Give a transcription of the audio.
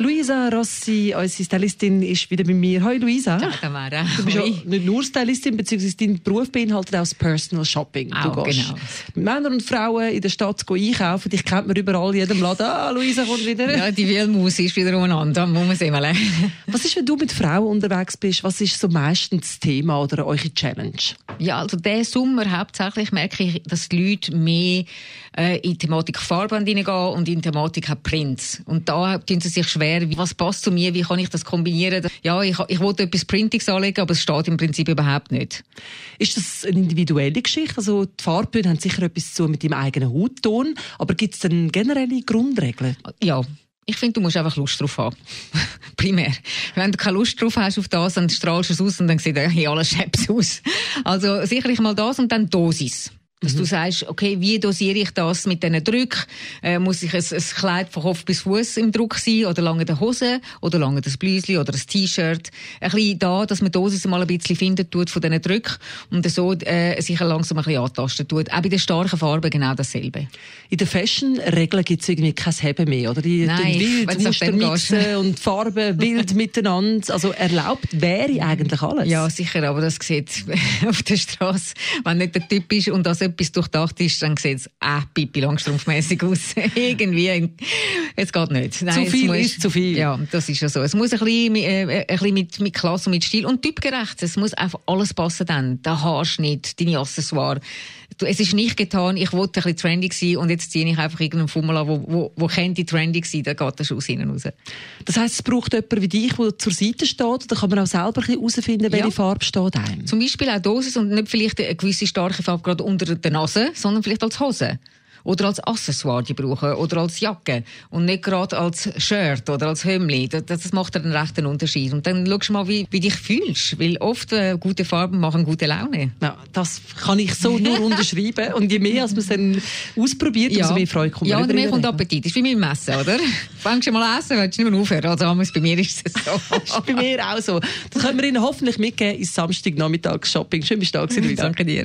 Luisa Rossi, unsere Stylistin, ist wieder bei mir. Hallo Luisa. Ciao Tamara. Du bist ja Hoi. nicht nur Stylistin, beziehungsweise dein Beruf beinhaltet auch das Personal Shopping. Auch, du gehst genau. mit Männern und Frauen in der Stadt einkaufen. Dich kennt man überall, in jedem Laden. Ah, Luisa kommt wieder. Ja, die Wildmaus ist wieder umeinander, muss man sehen. Was ist, wenn du mit Frauen unterwegs bist? Was ist so meistens das Thema oder eure Challenge? Ja, also diesen Sommer hauptsächlich merke ich, dass die Leute mehr äh, in die Thematik Farbe reingehen und in die Thematik auch Prints. Und da tun sie sich schwer, wie- was passt zu mir, wie kann ich das kombinieren? Ja, ich, ich wollte etwas Printings anlegen, aber es steht im Prinzip überhaupt nicht. Ist das eine individuelle Geschichte? Also die Farben haben sicher etwas zu mit deinem eigenen Hautton, aber gibt es dann generelle Grundregeln? Ja. Ich finde, du musst einfach Lust drauf haben. Primär. Wenn du keine Lust drauf hast auf das, dann strahlst du es aus und dann sieht hey, alles scheps aus. Also sicherlich mal das und dann Dosis. Dass du sagst, okay, wie dosiere ich das mit diesen Drück? Äh, muss ich ein, ein Kleid von Kopf bis Fuß im Druck sein? Oder lange die Hose? Oder lange das Blüsli? Oder ein T-Shirt? Ein bisschen da, dass man die Dosis mal ein bisschen finden tut von diesen Drück und so äh, sich langsam ein bisschen antasten tut. Auch bei den starken Farben genau dasselbe. In der Fashion-Regeln gibt es irgendwie kein Heben mehr, oder? Die Nein, tun wild Muster mixen und Farben wild miteinander. Also erlaubt wäre eigentlich alles. Ja, sicher, aber das sieht auf der Straße, wenn nicht der Typ ist und das etwas durchdacht ist, dann sieht es äh, Pippi langstrumpfmäßig aus. Irgendwie, es geht nicht. Zu es viel muss, ist zu viel. Ja, das ist ja so. Es muss ein bisschen, äh, ein bisschen mit, mit Klasse und mit Stil und typgerecht. Es muss einfach alles passen dann. Der Haarschnitt, deine Accessoires. Du, es ist nicht getan, ich wollte ein bisschen trendy sein und jetzt ziehe ich einfach irgendeinen Fummel an, wo, wo, wo könnte trendy sein, da geht der Schuss hinten raus. Das heisst, es braucht jemanden wie dich, der zur Seite steht. Da kann man auch selber ein bisschen herausfinden, welche Ja. Farbe steht einem. Zum Beispiel auch Dosis und nicht vielleicht eine gewisse starke Farbe gerade unter der Nase, sondern vielleicht als Hose. Oder als Accessoire die brauchen. Oder als Jacke. Und nicht gerade als Shirt oder als Hemli. Das, das macht einen rechten Unterschied. Und dann schaust du mal, wie, wie dich fühlst. Weil oft äh, gute Farben machen gute Laune. Ja, das kann ich so nur unterschreiben. Und je mehr als man es dann ausprobiert, umso mehr Freude kommt ja, und mehr kommt Appetit. Das ist wie mit dem Essen, oder? Fängst du mal an essen, willst du nicht mehr aufhören. Also damals bei mir ist es so. Das ist bei mir auch so. Das können wir Ihnen hoffentlich mitgeben ins Samstagnachmittags-Shopping. Schön, bist du da gewesen. Danke dir.